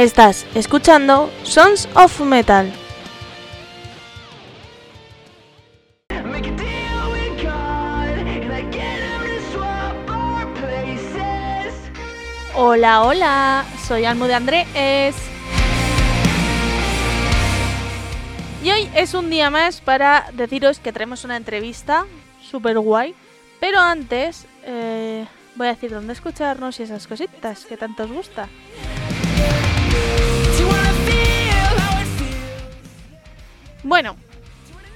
Estás escuchando Sons of Metal. Hola, hola, soy Almo de Andrés. Y hoy es un día más para deciros que tenemos una entrevista super guay. Pero antes, eh, voy a decir dónde escucharnos y esas cositas que tanto os gusta. Bueno,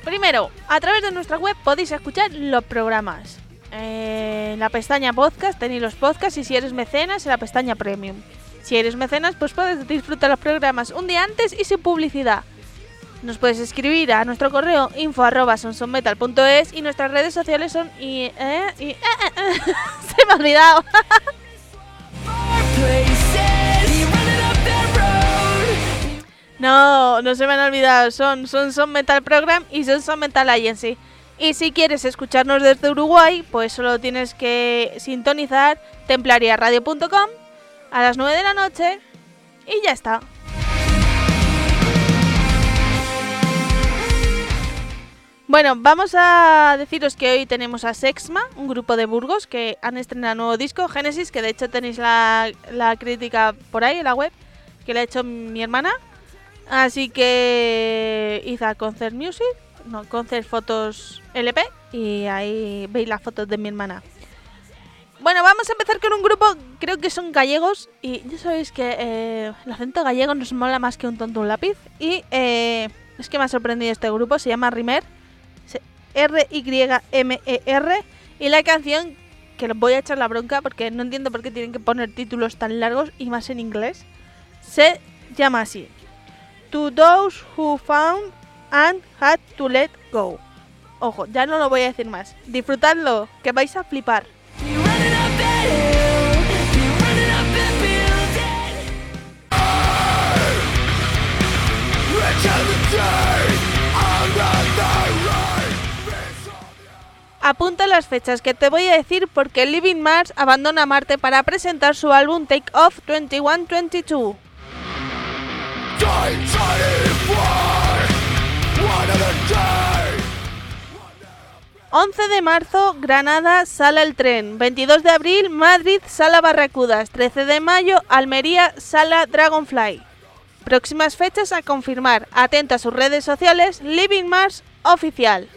primero, a través de nuestra web podéis escuchar los programas. Eh, en la pestaña podcast tenéis los podcasts y si eres mecenas en la pestaña premium. Si eres mecenas, pues puedes disfrutar los programas un día antes y sin publicidad. Nos puedes escribir a nuestro correo info arroba y nuestras redes sociales son y, y- eh, eh. se me ha olvidado. No, no se me han olvidado. Son Son Son Metal Program y Son Son Metal Agency. Y si quieres escucharnos desde Uruguay, pues solo tienes que sintonizar templariaradio.com a las 9 de la noche y ya está. Bueno, vamos a deciros que hoy tenemos a Sexma, un grupo de Burgos que han estrenado nuevo disco, Genesis, que de hecho tenéis la, la crítica por ahí en la web, que le ha hecho mi hermana. Así que hice a Concert Music, no, Concert Fotos LP y ahí veis las fotos de mi hermana. Bueno, vamos a empezar con un grupo, creo que son gallegos y ya sabéis que eh, el acento gallego nos mola más que un tonto un lápiz y eh, es que me ha sorprendido este grupo, se llama Rimer, R-Y-M-E-R E y la canción, que les voy a echar la bronca porque no entiendo por qué tienen que poner títulos tan largos y más en inglés, se llama así. To those who found and had to let go. Ojo, ya no lo voy a decir más. Disfrutadlo, que vais a flipar. Apunta las fechas que te voy a decir porque Living Mars abandona Marte para presentar su álbum Take Off 2122. 11 de marzo, Granada, sala el tren. 22 de abril, Madrid, sala Barracudas. 13 de mayo, Almería, sala Dragonfly. Próximas fechas a confirmar. Atento a sus redes sociales, Living Mars Oficial.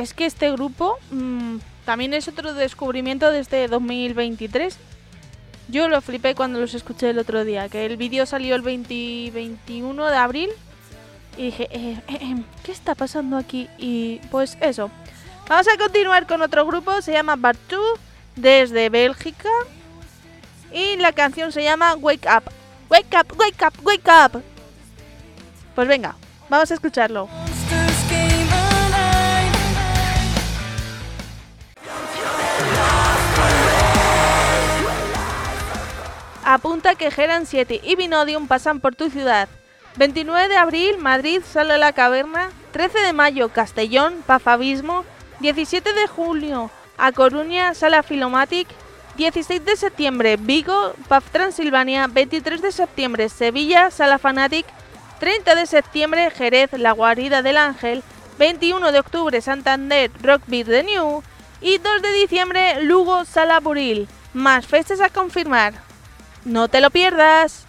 Es que este grupo mm, también es otro descubrimiento desde 2023. Yo lo flipé cuando los escuché el otro día, que el vídeo salió el 20 21 de abril y dije, eh, eh, eh, ¿qué está pasando aquí? Y pues eso. Vamos a continuar con otro grupo, se llama Bartu, desde Bélgica. Y la canción se llama Wake Up. Wake Up, Wake Up, Wake Up. Pues venga, vamos a escucharlo. Apunta que Geran 7 y Vinodium pasan por tu ciudad. 29 de abril, Madrid, Sala La Caverna. 13 de mayo, Castellón, Pafabismo. 17 de julio, A Coruña, Sala Filomatic. 16 de septiembre, Vigo, Paf Transilvania. 23 de septiembre, Sevilla, Sala Fanatic. 30 de septiembre, Jerez, La Guarida del Ángel. 21 de octubre, Santander, Rockbeat de New. Y 2 de diciembre, Lugo, Sala Buril. Más fechas a confirmar. No te lo pierdas.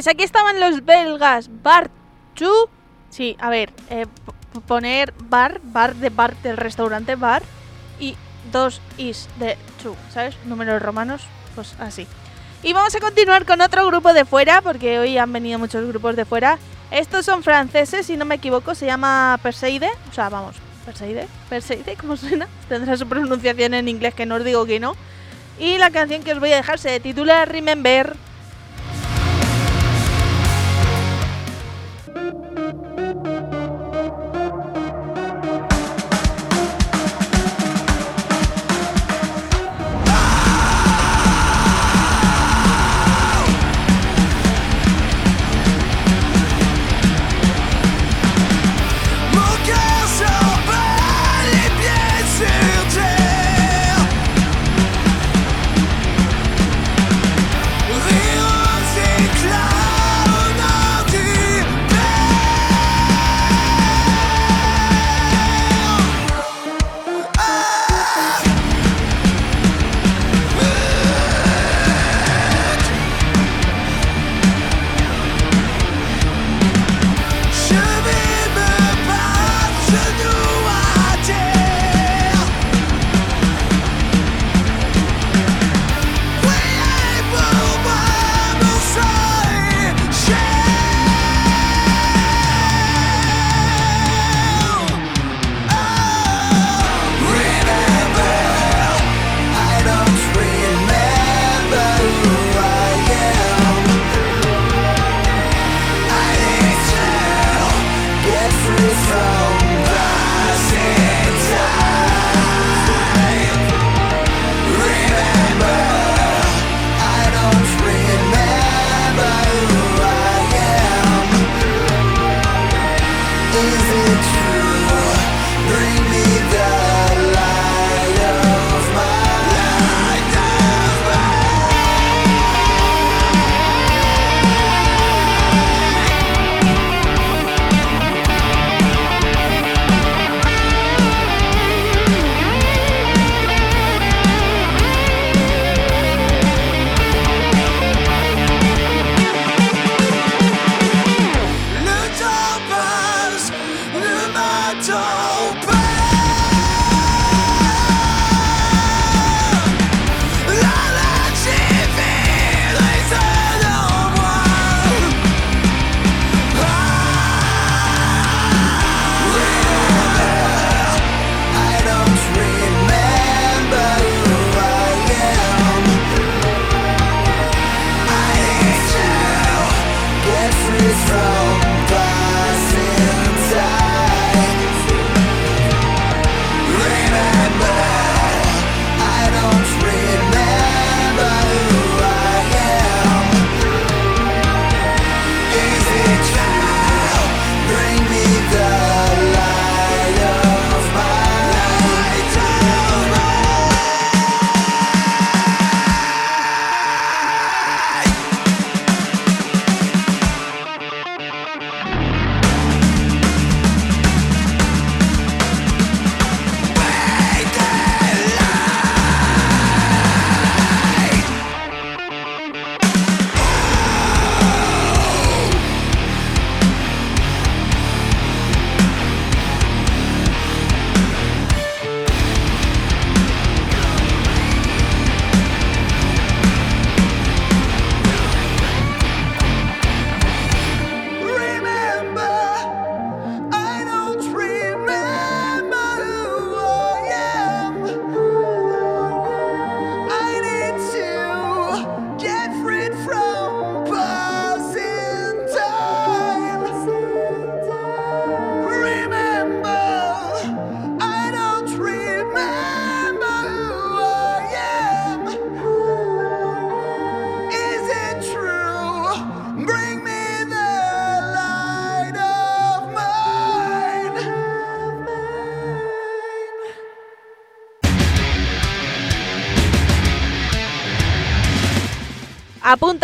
Pues aquí estaban los belgas Bar Chu. Sí, a ver, eh, poner bar, bar de bar del restaurante bar y dos is de chu, ¿sabes? Números romanos, pues así. Y vamos a continuar con otro grupo de fuera, porque hoy han venido muchos grupos de fuera. Estos son franceses, si no me equivoco, se llama Perseide. O sea, vamos, Perseide, Perseide, ¿cómo suena? Tendrá su pronunciación en inglés, que no os digo que no. Y la canción que os voy a dejar se titula Remember.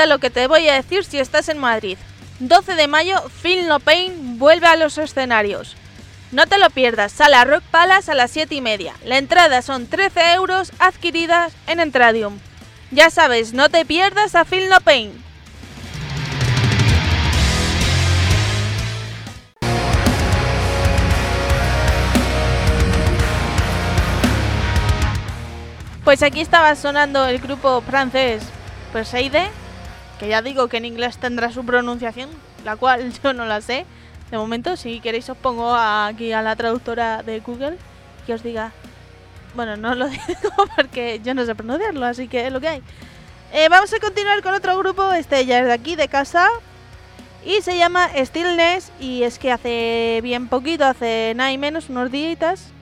Lo que te voy a decir si estás en Madrid. 12 de mayo, Phil No Pain vuelve a los escenarios. No te lo pierdas, sala Rock Palace a las 7 y media. La entrada son 13 euros adquiridas en Entradium. Ya sabes, no te pierdas a Phil No Pain. Pues aquí estaba sonando el grupo francés Perseide que ya digo que en inglés tendrá su pronunciación, la cual yo no la sé. De momento, si queréis os pongo aquí a la traductora de Google que os diga... Bueno, no lo digo porque yo no sé pronunciarlo, así que es lo que hay. Eh, vamos a continuar con otro grupo, este ya es de aquí, de casa. Y se llama Stillness y es que hace bien poquito, hace nada y menos, unos días,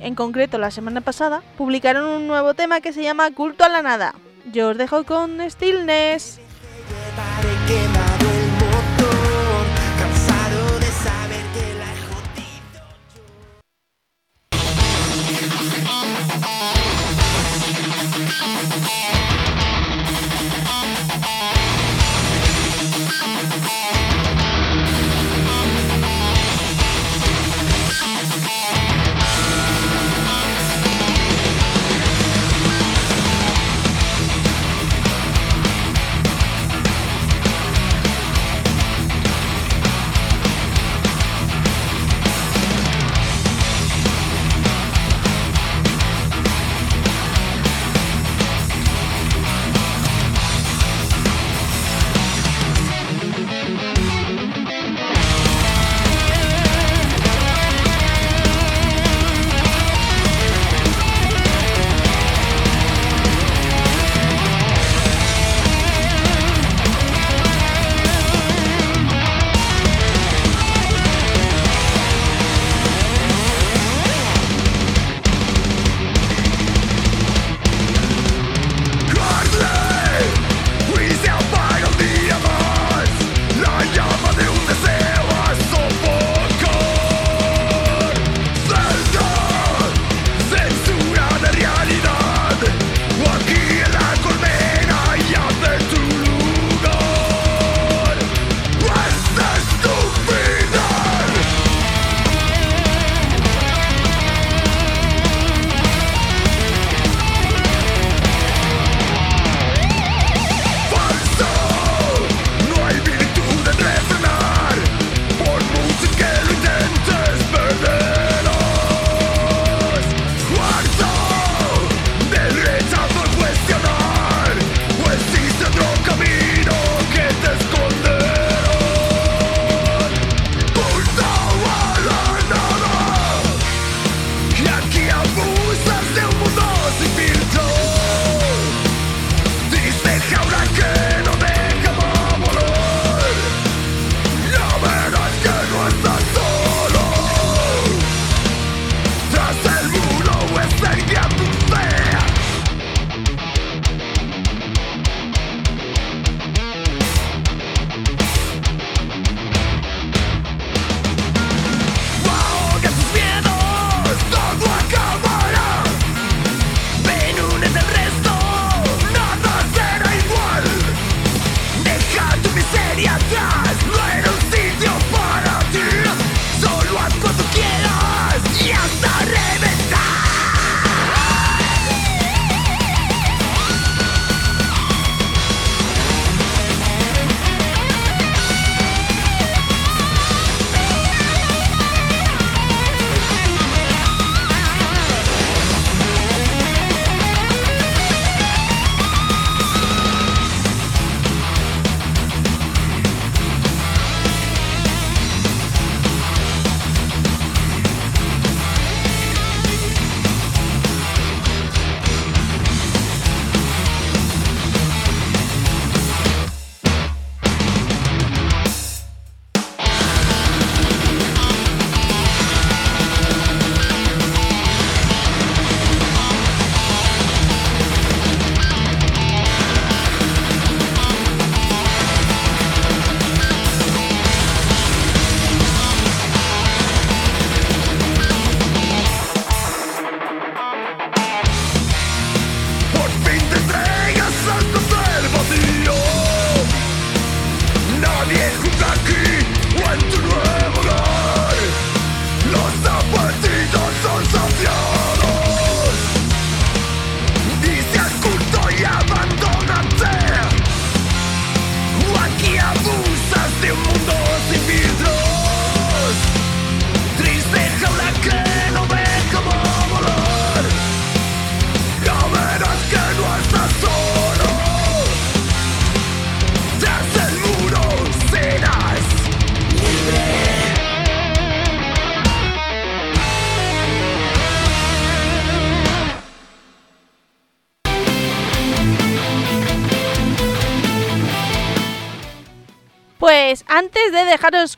en concreto la semana pasada, publicaron un nuevo tema que se llama Culto a la Nada. Yo os dejo con Stillness. quemado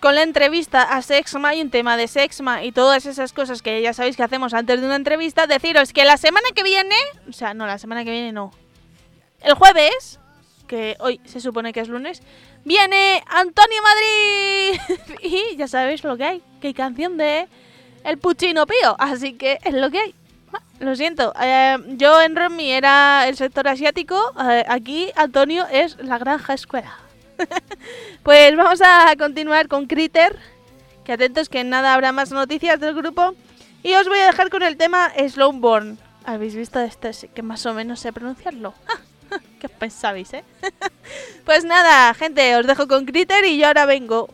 con la entrevista a Sexma y un tema de Sexma y todas esas cosas que ya sabéis que hacemos antes de una entrevista, deciros que la semana que viene, o sea, no, la semana que viene no, el jueves, que hoy se supone que es lunes, viene Antonio Madrid y ya sabéis lo que hay, que hay canción de El Puchino Pío, así que es lo que hay. Ah, Lo siento, eh, yo en Romy era el sector asiático, eh, aquí Antonio es la granja escuela. Pues vamos a continuar con Critter. Que atentos que nada habrá más noticias del grupo. Y os voy a dejar con el tema Slowborn. ¿Habéis visto esto? Sí que más o menos sé pronunciarlo. ¿Qué pensabais, eh? pues nada, gente, os dejo con Critter y yo ahora vengo.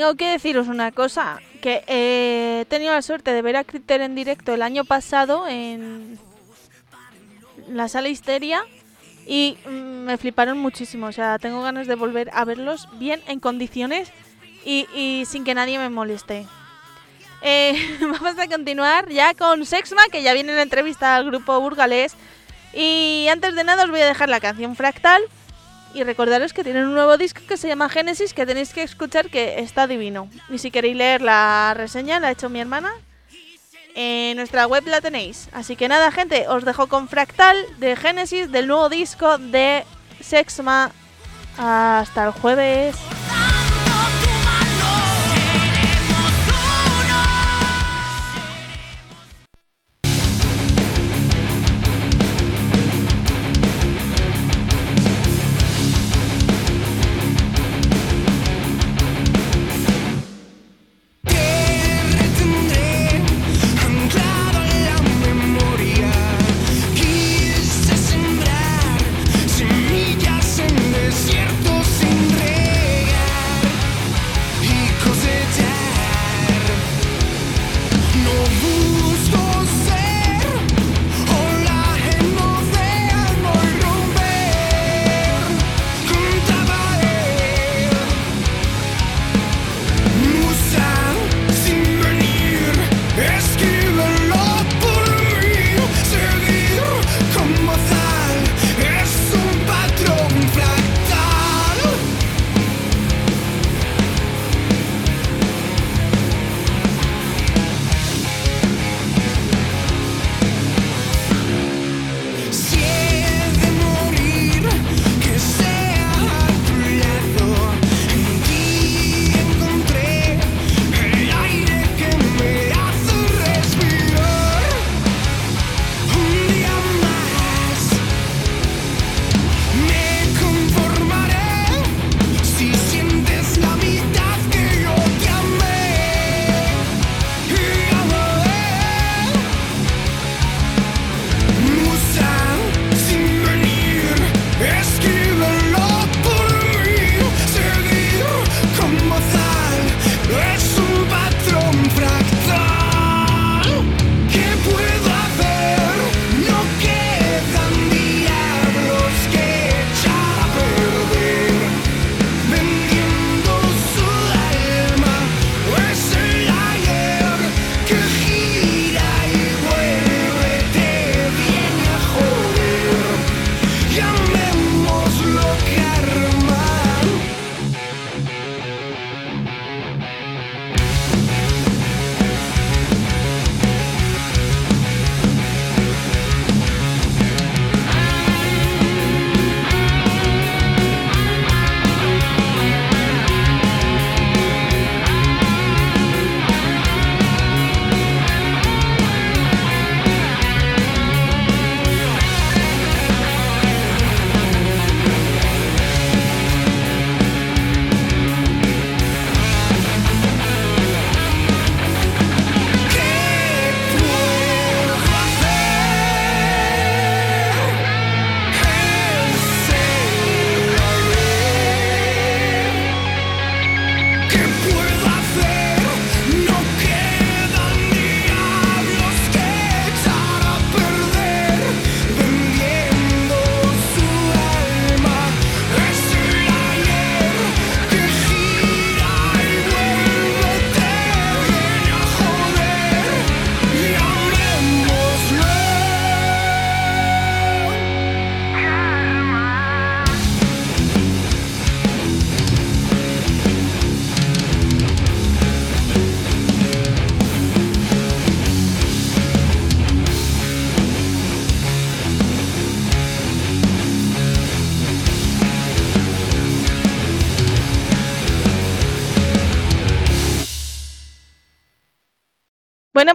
Tengo que deciros una cosa, que he tenido la suerte de ver a Critter en directo el año pasado en la sala Histeria y mm, me fliparon muchísimo, o sea, tengo ganas de volver a verlos bien en condiciones y, y sin que nadie me moleste. Eh, vamos a continuar ya con Sexma, que ya viene en la entrevista al grupo burgalés. Y antes de nada os voy a dejar la canción Fractal y recordaros que tienen un nuevo disco que se llama Génesis que tenéis que escuchar que está divino. Y si queréis leer la reseña, la ha hecho mi hermana. En nuestra web la tenéis. Así que nada, gente, os dejo con Fractal de Génesis del nuevo disco de Sexma. Hasta el jueves.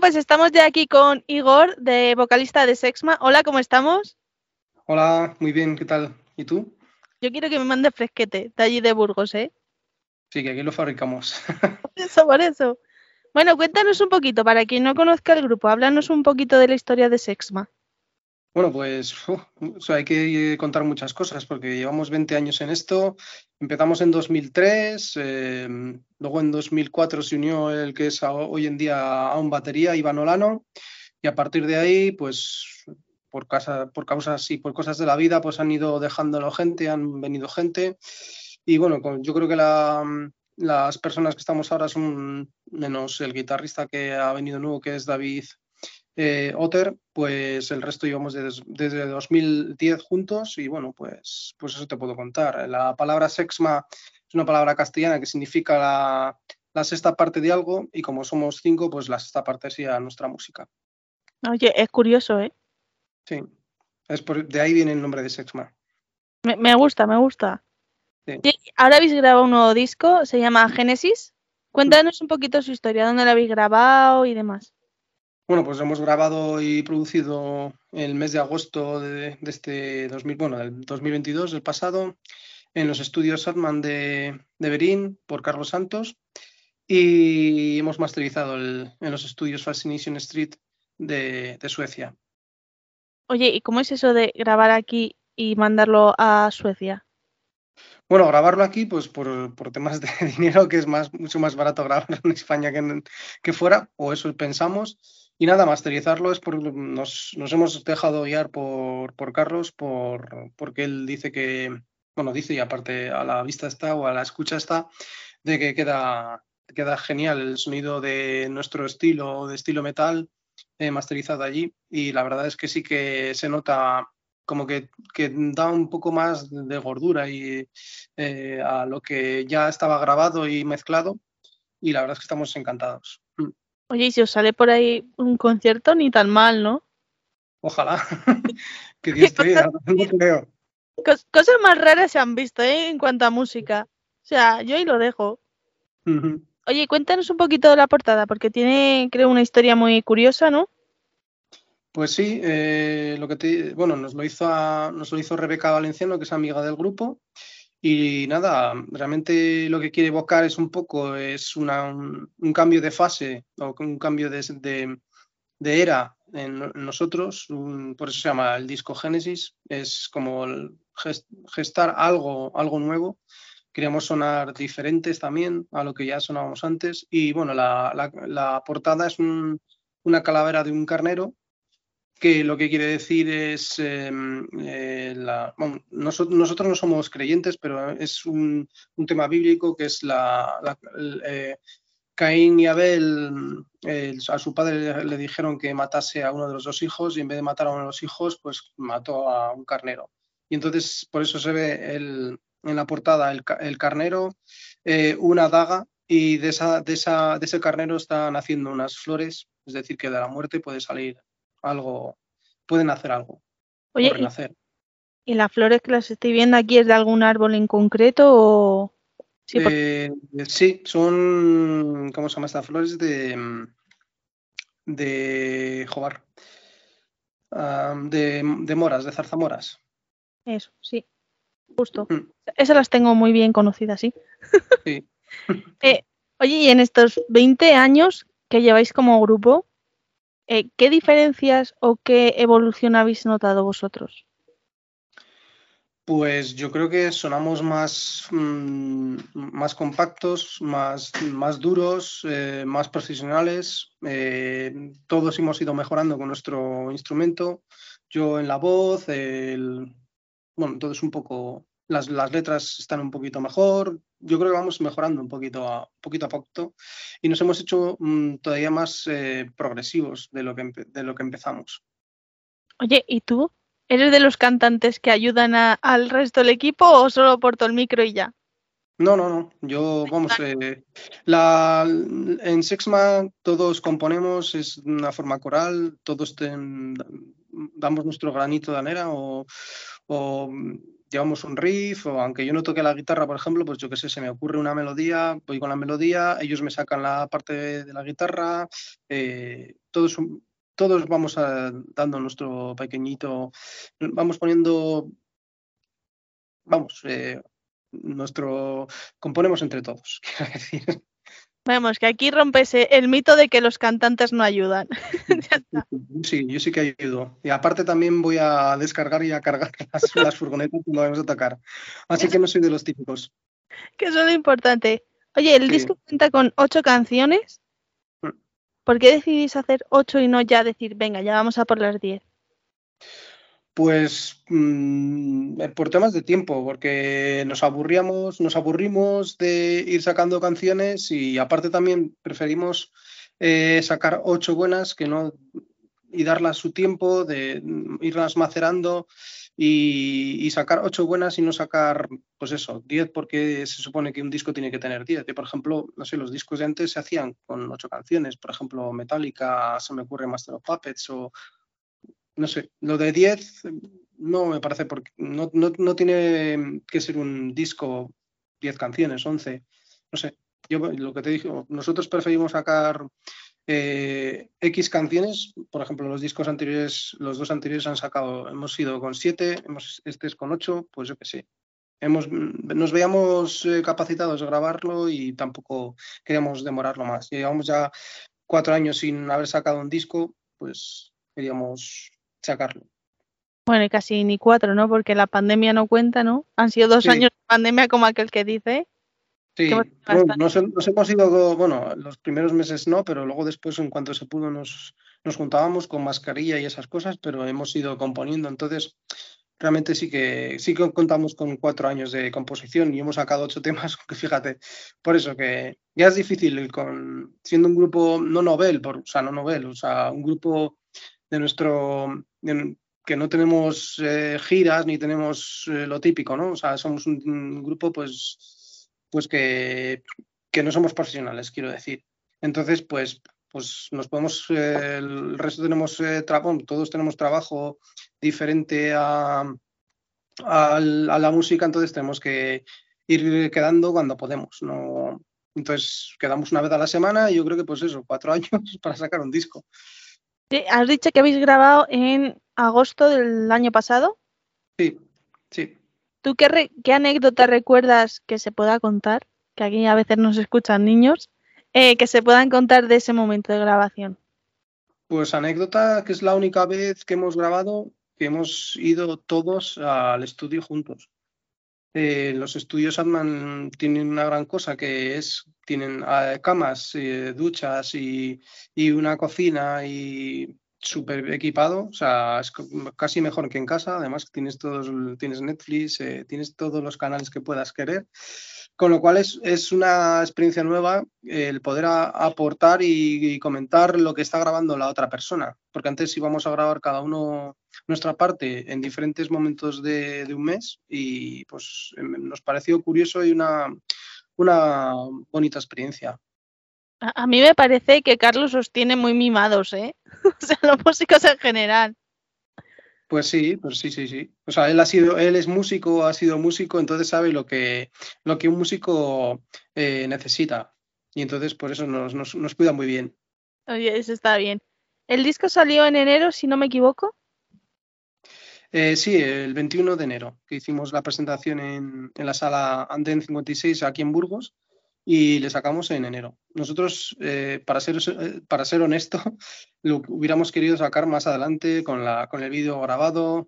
Pues estamos ya aquí con Igor, de vocalista de Sexma. Hola, ¿cómo estamos? Hola, muy bien, ¿qué tal? ¿Y tú? Yo quiero que me mande fresquete de allí de Burgos, ¿eh? Sí, que aquí lo fabricamos. Por eso, por eso. Bueno, cuéntanos un poquito, para quien no conozca el grupo, háblanos un poquito de la historia de Sexma. Bueno, pues hay que contar muchas cosas porque llevamos 20 años en esto. Empezamos en 2003, eh, luego en 2004 se unió el que es hoy en día a un batería, Iván Olano, y a partir de ahí, pues por, casa, por causas y por cosas de la vida, pues han ido dejándolo gente, han venido gente. Y bueno, yo creo que la, las personas que estamos ahora son menos el guitarrista que ha venido nuevo, que es David eh, Otter, pues el resto llevamos desde, desde 2010 juntos y bueno, pues, pues eso te puedo contar. La palabra sexma es una palabra castellana que significa la, la sexta parte de algo y como somos cinco, pues la sexta parte sería nuestra música. Oye, es curioso, ¿eh? Sí, es por, de ahí viene el nombre de sexma. Me, me gusta, me gusta. Sí. Ahora habéis grabado un nuevo disco, se llama Génesis. Cuéntanos un poquito su historia, dónde lo habéis grabado y demás. Bueno, pues hemos grabado y producido el mes de agosto de, este 2000, bueno, del 2022, el pasado, en los estudios Satman de, de Berín por Carlos Santos y hemos masterizado en los estudios Fascination Street de Suecia. Oye, ¿y cómo es eso de grabar aquí y mandarlo a Suecia? Bueno, grabarlo aquí, pues por, por temas de dinero, que es más, mucho más barato grabarlo en España que, en- que fuera, o eso pensamos. Y nada, masterizarlo es por nos, nos hemos dejado guiar por, por Carlos, por, porque él dice que, bueno, dice y aparte a la vista está o a la escucha está, de que queda, queda genial el sonido de nuestro estilo, de estilo metal, eh, masterizado allí. Y la verdad es que sí que se nota como que, que da un poco más de gordura y eh, a lo que ya estaba grabado y mezclado. Y la verdad es que estamos encantados. Mm. Oye, y si os sale por ahí un concierto, ni tan mal, ¿no? Ojalá. que Dios te oiga, no creo. Cos- cosas más raras se han visto, ¿eh? En cuanto a música. O sea, yo ahí lo dejo. Oye, cuéntanos un poquito de la portada, porque tiene, creo, una historia muy curiosa, ¿no? Pues sí, eh, lo que te, bueno, nos lo hizo a- nos lo hizo Rebeca Valenciano, que es amiga del grupo. Y nada, realmente lo que quiere evocar es un poco, es una, un, un cambio de fase o un cambio de, de- era en, no- en nosotros, por eso se llama el disco Génesis, es como gestar algo, algo nuevo. Queríamos sonar diferentes también a lo que ya sonábamos antes. Y bueno, la, la- la portada es un- una calavera de un carnero que lo que quiere decir es, eh, eh, bueno, noso- nosotros no somos creyentes, pero es un, un tema bíblico que es la, eh, Caín y Abel, a su padre le, le dijeron que matase a uno de los dos hijos y en vez de matar a uno de los hijos, pues mató a un carnero. Y entonces por eso se ve el- en la portada el, el carnero, eh, una daga y de, esa, de, esa, de ese carnero están haciendo unas flores, es decir, que de la muerte puede salir algo, pueden hacer algo, Oye, ¿y, y las flores que las estoy viendo aquí es de algún árbol en concreto o...? Sí, Eh, sí, son, ¿cómo se llama esta? Flores de, mm, de Jobar. De, de moras, de zarzamoras. Eso, sí. Justo. Mm. Esas las tengo muy bien conocidas, sí. Sí. Eh, oye, y en estos 20 años que lleváis como grupo, eh, ¿qué diferencias o qué evolución habéis notado vosotros? Pues yo creo que sonamos más, mm, más compactos, más, más duros, eh, más profesionales. eh, todos hemos ido mejorando con nuestro instrumento. Yo en la voz, el, bueno, todo es un poco, las, las letras están un poquito mejor. Yo creo que vamos mejorando un poquito a poquito, a poquito y nos hemos hecho mm, todavía más eh, progresivos de lo, que, de lo que empezamos. Oye, ¿y tú? ¿Eres de los cantantes que ayudan a- al resto del equipo o solo porto el micro y ya? No, no, no. Yo, vamos, eh, la, en Sexma todos componemos, es una forma coral, todos ten- damos nuestro granito de arena o, o llevamos un riff, o aunque yo no toque la guitarra, por ejemplo, pues yo qué sé, se me ocurre una melodía, voy con la melodía, ellos me sacan la parte de, la guitarra, eh, todos, todos vamos a- dando nuestro pequeñito, vamos poniendo, vamos, eh, nuestro componemos entre todos, quiero decir. Vemos que aquí rompes el mito de que los cantantes no ayudan. Ya está. Sí, yo sí que ayudo. Y aparte también voy a descargar y a cargar las, las furgonetas cuando vamos a tocar. Así que no soy de los típicos. que eso es lo importante. Oye, el Sí. disco cuenta con ocho canciones. Mm. ¿Por qué decidís hacer ocho y no ya decir, venga, ya vamos a por las diez? Pues mm, eh, por temas de tiempo, porque nos aburríamos, nos aburrimos de ir sacando canciones y aparte también preferimos eh, sacar ocho buenas que no y darlas su tiempo, de mm, irlas macerando y, sacar ocho buenas y no sacar, pues eso, diez porque se supone que un disco tiene que tener diez. Y por ejemplo, no sé, los discos de antes se hacían con ocho canciones, por ejemplo, Metallica, se me ocurre Master of Puppets o no sé, lo de 10 no me parece porque no, no, no tiene que ser un disco 10 canciones, 11, no sé. Yo lo que te dije, nosotros preferimos sacar eh, X canciones, por ejemplo, los discos anteriores, los dos anteriores han sacado, hemos ido con 7, hemos, este es con 8, pues yo qué sé. Hemos, nos veíamos eh, capacitados de grabarlo y tampoco queríamos demorarlo más. Llevamos ya cuatro años sin haber sacado un disco, pues queríamos sacarlo. Bueno, y casi ni cuatro, ¿no? Porque la pandemia no cuenta, ¿no? Han sido dos Sí. años de pandemia como aquel que dice. Sí, bueno, nos, hem- nos hemos ido, bueno, los primeros meses no, pero luego después, en cuanto se pudo, nos, nos juntábamos con mascarilla y esas cosas, pero hemos ido componiendo. Entonces, realmente sí que sí que contamos con cuatro años de composición y hemos sacado ocho temas, que fíjate, por eso que ya es difícil con, siendo un grupo no novel, por, o sea, no novel, o sea, un grupo de nuestro, de- que no tenemos eh, giras ni tenemos eh, lo típico, ¿no? O sea, somos un, un grupo, pues, pues que, que no somos profesionales, quiero decir. Entonces, pues, pues nos podemos, eh, el resto tenemos, eh, tra- bueno, todos tenemos trabajo diferente a, al- a la música, entonces tenemos que ir quedando cuando podemos, ¿no? Entonces quedamos una vez a la semana y yo creo que pues eso, cuatro años para sacar un disco. Sí, has dicho que habéis grabado en agosto del año pasado. Sí, sí. ¿Tú qué, re- qué anécdota recuerdas que se pueda contar? Que aquí a veces nos escuchan niños. eh, que se puedan contar de ese momento de grabación. Pues anécdota que es la única vez que hemos grabado que hemos ido todos al estudio juntos. Eh, los estudios Atman tienen una gran cosa que es, tienen eh, camas, eh, duchas y, una cocina y súper equipado, o sea, es casi mejor que en casa, además tienes tienes Netflix, eh, tienes todos los canales que puedas querer, con lo cual es, es una experiencia nueva eh, el poder aportar y, comentar lo que está grabando la otra persona, porque antes íbamos a grabar cada uno nuestra parte en diferentes momentos de, de un mes y pues em, nos pareció curioso y una, una bonita experiencia. A, a mí me parece que Carlos os tiene muy mimados, ¿eh? o sea, los músicos en general. Pues sí, pues sí, sí, sí. O sea, él ha sido, él es músico, ha sido músico, entonces sabe lo que, lo que un músico eh, necesita. Y entonces por eso nos, nos, nos cuida muy bien. Oye, eso está bien. El disco salió en enero, si no me equivoco. Eh, sí, el 21 de enero, que hicimos la presentación en, en la sala Anden 56 aquí en Burgos y le sacamos en enero. Nosotros, eh, para, ser, eh, para ser honesto, lo hubiéramos querido sacar más adelante con, la, con el vídeo grabado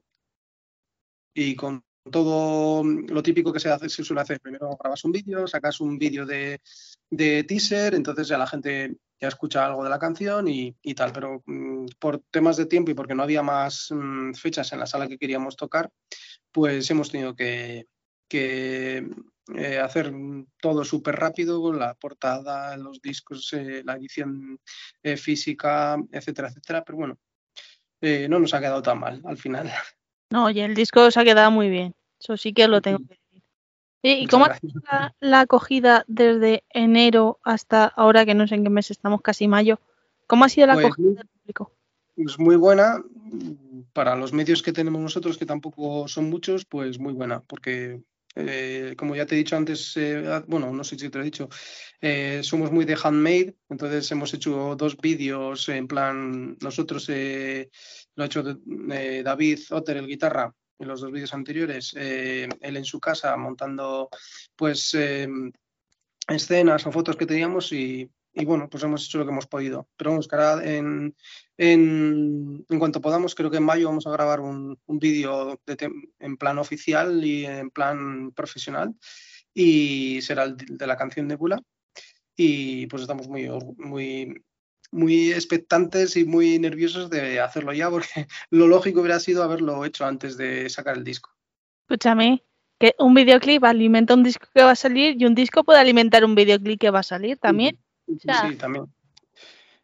y con todo lo típico que se, hace, se suele hacer. Primero grabas un vídeo, sacas un vídeo de, de teaser, entonces ya la gente ya escucha algo de la canción y, y tal, pero mm, por temas de tiempo y porque no había más mm, fechas en la sala que queríamos tocar, pues hemos tenido que, que eh, hacer todo súper rápido, la portada, los discos, eh, la edición eh, física, etcétera, etcétera, pero bueno, no nos ha quedado tan mal al final. No, oye, el disco os ha quedado muy bien. Eso sí que lo tengo que decir. ¿Y cómo ha sido la, la acogida desde enero hasta ahora, que no sé en qué mes estamos, casi mayo? ¿Cómo ha sido la Pues acogida del público? Es muy buena para los medios que tenemos nosotros, que tampoco son muchos, pues muy buena, porque eh, como ya te he dicho antes, eh, ah, bueno, no sé si te lo he dicho, eh, somos muy de handmade, entonces hemos hecho dos vídeos en plan, nosotros lo ha hecho David Otter, el guitarra, en los dos vídeos anteriores, él en su casa montando pues escenas o fotos que teníamos y, y bueno, pues hemos hecho lo que hemos podido. Pero vamos, que ahora en, en, en cuanto podamos, creo que en mayo vamos a grabar un, un vídeo en plan oficial y en plan profesional y será el de la canción Nebula y pues estamos muy, muy, muy expectantes y muy nerviosos de hacerlo ya porque lo lógico hubiera sido haberlo hecho antes de sacar el disco. Escúchame, que un videoclip alimenta un disco que va a salir y un disco puede alimentar un videoclip que va a salir también. Sí, también.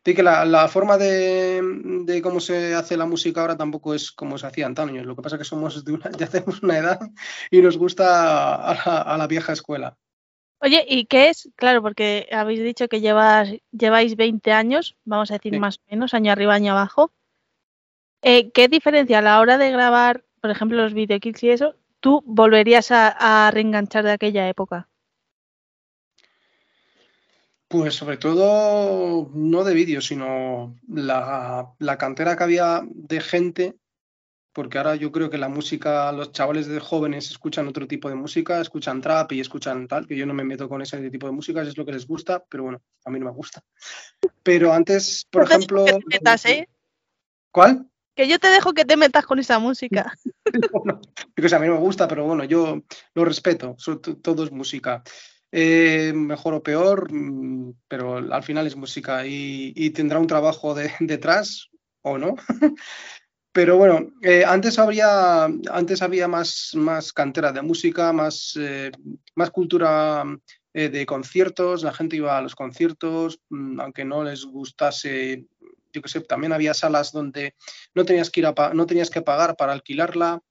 Sí, que la, la forma de, de cómo se hace la música ahora tampoco es como se hacía antaño. Lo que pasa es que somos de una, ya tenemos una edad y nos gusta a la, a la vieja escuela. Oye, ¿y qué es? Claro, porque habéis dicho que llevas, lleváis 20 años, vamos a decir Sí. más o menos, año arriba, año abajo. Eh, ¿Qué diferencia a la hora de grabar, por ejemplo, los videoclips y eso, tú volverías a, a reenganchar de aquella época? Pues sobre todo no de vídeo, sino la, la cantera que había de gente, porque ahora yo creo que la música, los chavales de jóvenes escuchan otro tipo de música, escuchan trap y escuchan tal, que yo no me meto con ese tipo de música, es lo que les gusta, pero bueno, a mí no me gusta. Pero antes, por te ejemplo... que te metas, ¿eh? ¿Cuál? Que yo te dejo que te metas con esa música. Bueno, porque a mí no me gusta, pero bueno, yo lo respeto, todo es música. Eh, mejor o peor, mm, pero al final es música y, tendrá un trabajo de- detrás o no. Pero bueno, eh, antes habría, antes había más, más cantera de música, más, eh, más cultura eh, de conciertos, la gente iba a los conciertos, mm, aunque no les gustase, yo qué sé, también había salas donde no tenías que ir a no tenías que pagar para alquilarla,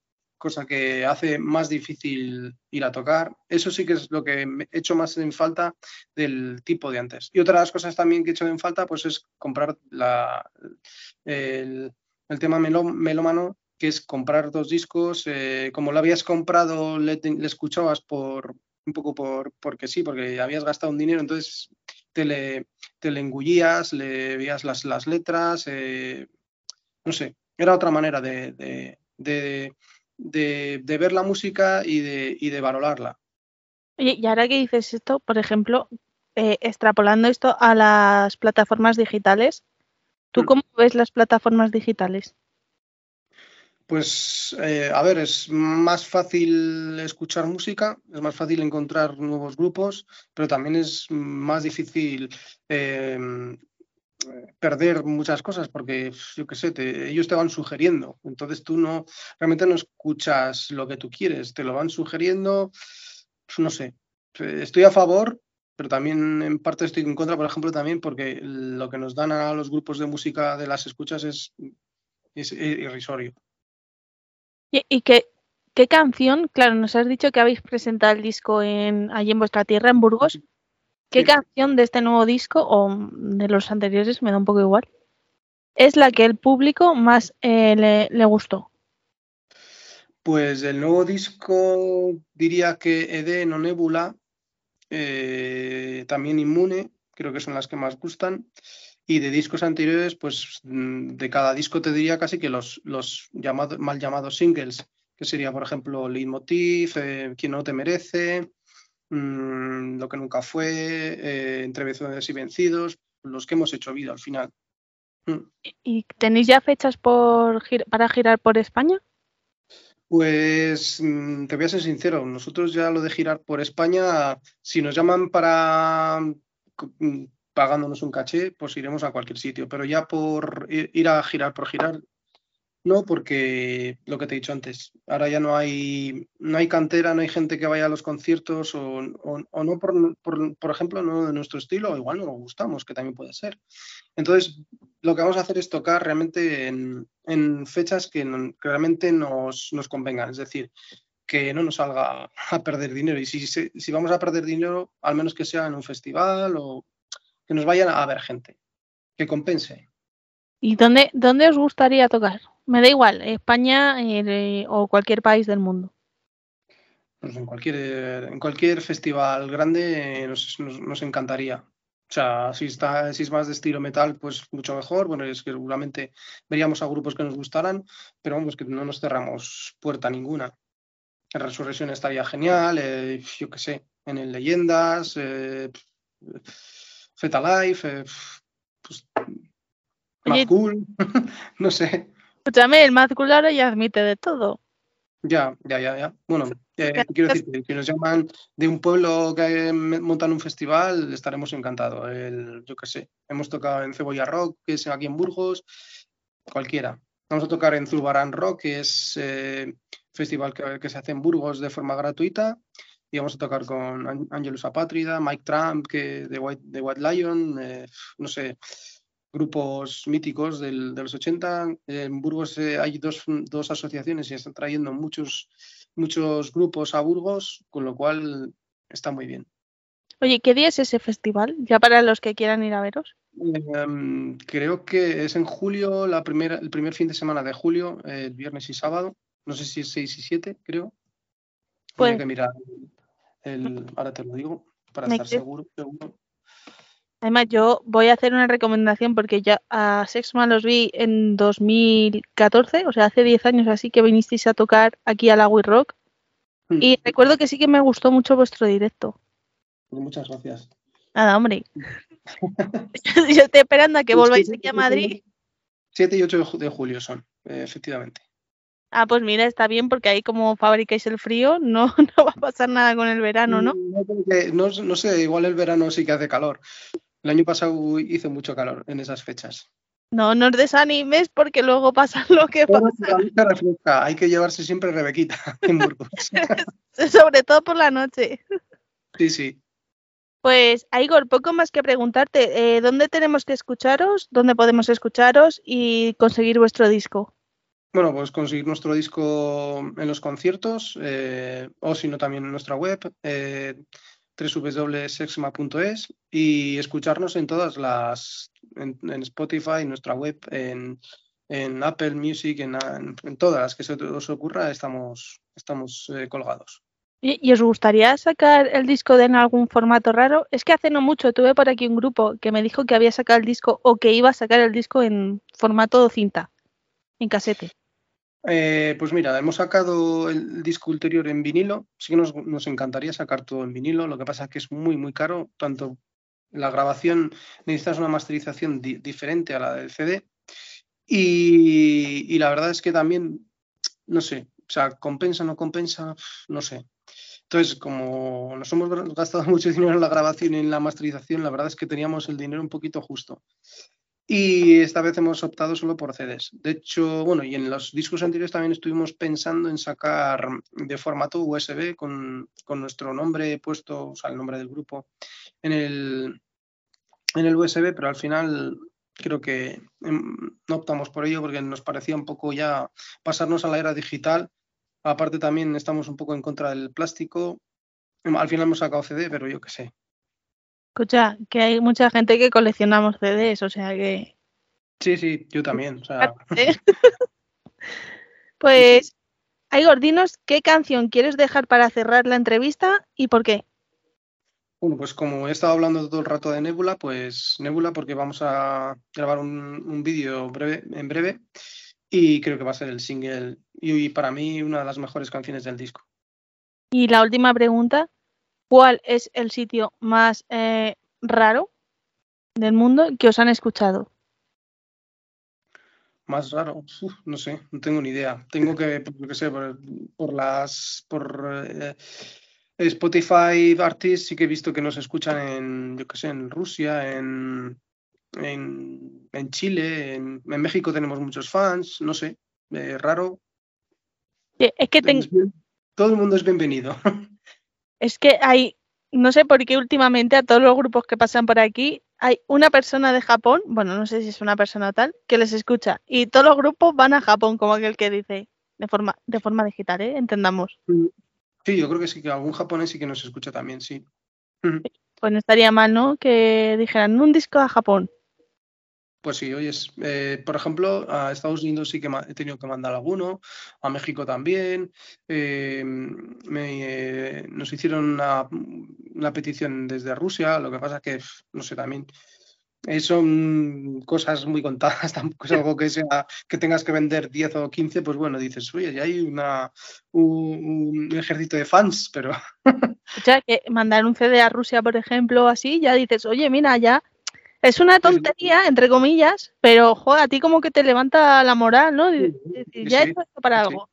cosa que hace más difícil ir a tocar. Eso sí que es lo que me echo más en falta del tipo de antes. Y otra de las cosas también que he hecho en falta, pues es comprar la, el, tema melómano, que es comprar dos discos. eh, como lo habías comprado, le, escuchabas por un poco por porque sí, porque habías gastado un dinero, entonces te le, te le engullías, le veías las, las letras, eh, no sé, era otra manera de, de- de ver la música y de, y de valorarla. Oye, y ahora que dices esto, por ejemplo, eh, extrapolando esto a las plataformas digitales, ¿tú Mm. cómo ves las plataformas digitales? Pues, eh, a ver, es más fácil escuchar música, es más fácil encontrar nuevos grupos, pero también es más difícil eh, perder muchas cosas porque, yo qué sé, te- ellos te van sugiriendo. Entonces tú no, realmente no escuchas lo que tú quieres, te lo van sugiriendo, pues, no sé. Estoy a favor, pero también en parte estoy en contra, por ejemplo, también porque lo que nos dan a los grupos de música de las escuchas es, es irrisorio. ¿Y, y qué, qué canción? Claro, nos has dicho que habéis presentado el disco en, allí en vuestra tierra, en Burgos. ¿Qué Sí. canción de este nuevo disco o de los anteriores, me da un poco igual, es la que el público más eh, le, le gustó? Pues el nuevo disco diría que Eden o Nebula, eh, también Inmune, creo que son las que más gustan. Y de discos anteriores, pues mm, de cada disco te diría casi que los, mal llamados singles, que sería, por ejemplo, Leitmotiv, eh, Quien no te merece, mm, Lo que nunca fue, eh, Entre vencedores y vencidos, los que hemos hecho vida al final. Mm. ¿Y tenéis ya fechas por para girar por España? Pues mm, te voy a ser sincero, nosotros ya lo de girar por España, si nos llaman para pagándonos un caché, pues iremos a cualquier sitio, pero ya por ir a girar por girar, no, porque lo que te he dicho antes, ahora ya no hay, no hay cantera, no hay gente que vaya a los conciertos o, o- no, por, por, ejemplo, no de nuestro estilo, o igual no nos gustamos, que también puede ser. Entonces, lo que vamos a hacer es tocar realmente en, fechas que, realmente nos, nos convengan, es decir, que no nos salga a perder dinero. Y si, se- si vamos a perder dinero, al menos que sea en un festival o que nos vayan a ver gente, que compense. ¿Y dónde, dónde os gustaría tocar? Me da igual, España o cualquier país del mundo. Pues en cualquier, en cualquier festival grande nos, nos- encantaría. O sea, si, está, si es más de estilo metal, pues mucho mejor. Bueno, es que seguramente veríamos a grupos que nos gustaran, pero vamos, que no nos cerramos puerta ninguna. Resurrección estaría genial, eh, yo qué sé. en el Leyendas, eh, Feta Life, eh, pues, Cool, no sé. Escúchame, el Mad Cool ahora ya admite de todo. Ya, ya, ya, ya. Bueno, eh, quiero decir que si nos llaman de un pueblo que montan un festival, estaremos encantados. El, yo qué sé, hemos tocado en Cebolla Rock, que es aquí en Burgos, cualquiera. Vamos a tocar en Zurbarán Rock, que es eh, festival que, que se hace en Burgos de forma gratuita. Y vamos a tocar con An- Angelus Apátrida, Mike Trump, que de White, de White Lion, eh, no sé, grupos míticos del- de los 80. En Burgos eh, hay dos, dos asociaciones y están trayendo muchos, muchos grupos a Burgos, con lo cual está muy bien. Oye, ¿qué día es ese festival? Ya para los que quieran ir a veros. Em, creo que es en julio, la primera, el primer fin de semana de julio, eh, el viernes y sábado. No sé si es 6 y 7, creo. Pues- Tenía que mirar el, ahora te lo digo, para estar seguro. Además, yo voy a hacer una recomendación porque ya a Sexman los vi en 2014, o sea, hace 10 años así que vinisteis a tocar aquí a la We Rock. Mm, Y recuerdo que sí que me gustó mucho vuestro directo. Muchas gracias. Nada, hombre. Yo estoy esperando a que Pues volváis aquí a Madrid. 7 y 8 de ju- de julio son, eh, efectivamente. Ah, pues mira, está bien porque ahí como fabricáis el frío, no, no va a pasar nada con el verano, ¿no? No, creo que- no, no sé, igual el verano sí que hace calor. El año pasado hizo mucho calor en esas fechas. No, no os desanimes porque luego pasa lo que Pero pasa, se refresca, hay que llevarse siempre Rebequita en Burgos. sobre todo por la noche. Sí, sí. Pues, Igor, poco más que preguntarte. eh, ¿Dónde tenemos que escucharos? ¿Dónde podemos escucharos y conseguir vuestro disco? Bueno, pues conseguir nuestro disco en los conciertos eh, o si no también en nuestra web eh, www.sexma.es y escucharnos en todas las, en, Spotify, en nuestra web, en, en Apple Music, en, todas las que se os ocurra, estamos, estamos eh, colgados. ¿Y, y os gustaría sacar el disco de en algún formato raro? Es que hace no mucho tuve por aquí un grupo que me dijo que había sacado el disco o que iba a sacar el disco en formato cinta, en casete. Eh, pues mira, hemos sacado el disco ulterior en vinilo. Sí que nos, encantaría sacar todo en vinilo. Lo que pasa es que es muy, muy caro. Tanto la grabación necesitas una masterización di- diferente a la del CD. Y, y la verdad es que también, no sé, o sea, compensa, no compensa, no sé. Entonces, como nos hemos gastado mucho dinero en la grabación y en la masterización, la verdad es que teníamos el dinero un poquito justo. Y esta vez hemos optado solo por CDs. De hecho, bueno, y en los discos anteriores también estuvimos pensando en sacar de formato USB con, con nuestro nombre puesto, o sea, el nombre del grupo, en el, en el USB, pero al final creo que em, no optamos por ello porque nos parecía un poco ya pasarnos a la era digital. Aparte también estamos un poco en contra del plástico. Em, Al final hemos sacado CD, pero yo qué sé. Escucha, que hay mucha gente que coleccionamos CDs, o sea que... Sí, sí, yo también. O sea, pues, Igor, dinos qué canción quieres dejar para cerrar la entrevista y por qué. Bueno, pues como he estado hablando todo el rato de Nebula, pues Nebula porque vamos a grabar un, un vídeo breve, en breve y creo que va a ser el single y, para mí una de las mejores canciones del disco. Y la última pregunta, ¿cuál es el sitio más eh, raro del mundo que os han escuchado? Más raro, uf, no sé, no tengo ni idea. Tengo que, yo qué sé, por, por las, por eh, Spotify Artists sí que he visto que nos escuchan en, yo qué sé, en Rusia, en, en, en Chile, en, en México tenemos muchos fans, no sé, eh, raro. Es que, ten- todo el mundo es bienvenido. es que hay, no sé por qué últimamente a todos los grupos que pasan por aquí, hay una persona de Japón, bueno, no sé si es una persona tal, que les escucha. Y todos los grupos van a Japón, como aquel que dice, de forma, de forma digital, ¿eh? Entendamos. Sí, yo creo que sí, que algún japonés sí que nos escucha también, sí. Ujú. Pues no estaría mal, ¿no? Que dijeran un disco a Japón. Pues sí, oyes, eh, por ejemplo, a Estados Unidos sí que he tenido que mandar alguno, a México también. eh, eh, nos hicieron una, petición desde Rusia, lo que pasa que, pf, no sé, también eh, son cosas muy contadas, tampoco es algo que sea que tengas que vender 10 o 15, pues bueno, dices, oye, ya hay una, un, un ejército de fans, pero O sea, que mandar un CD a Rusia, por ejemplo, así, ya dices, oye, mira, ya es una tontería, entre comillas, pero joder, a ti como que te levanta la moral, ¿no? Y- ya he hecho esto para sí. algo.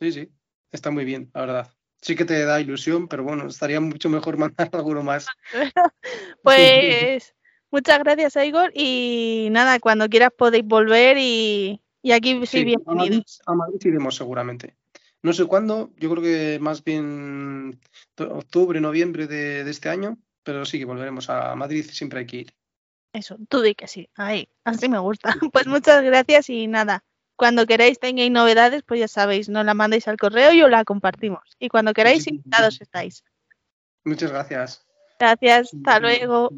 sí, sí, está muy bien, la verdad. Sí que te da ilusión, pero bueno, estaría mucho mejor mandar alguno más. Pues muchas gracias, Igor, y nada, cuando quieras podéis volver y, y aquí sí, Sí, a Madrid, bienvenidos. a Madrid iremos seguramente. No sé cuándo, yo creo que más bien octubre, noviembre de, de este año, pero sí que volveremos a Madrid, siempre hay que ir. Eso, tú di que sí, ahí, así me gusta. Pues muchas gracias y nada, cuando queráis tengáis novedades, pues ya sabéis, nos la mandéis al correo y os la compartimos. Y cuando queráis, invitados estáis. Muchas gracias. Gracias, hasta luego.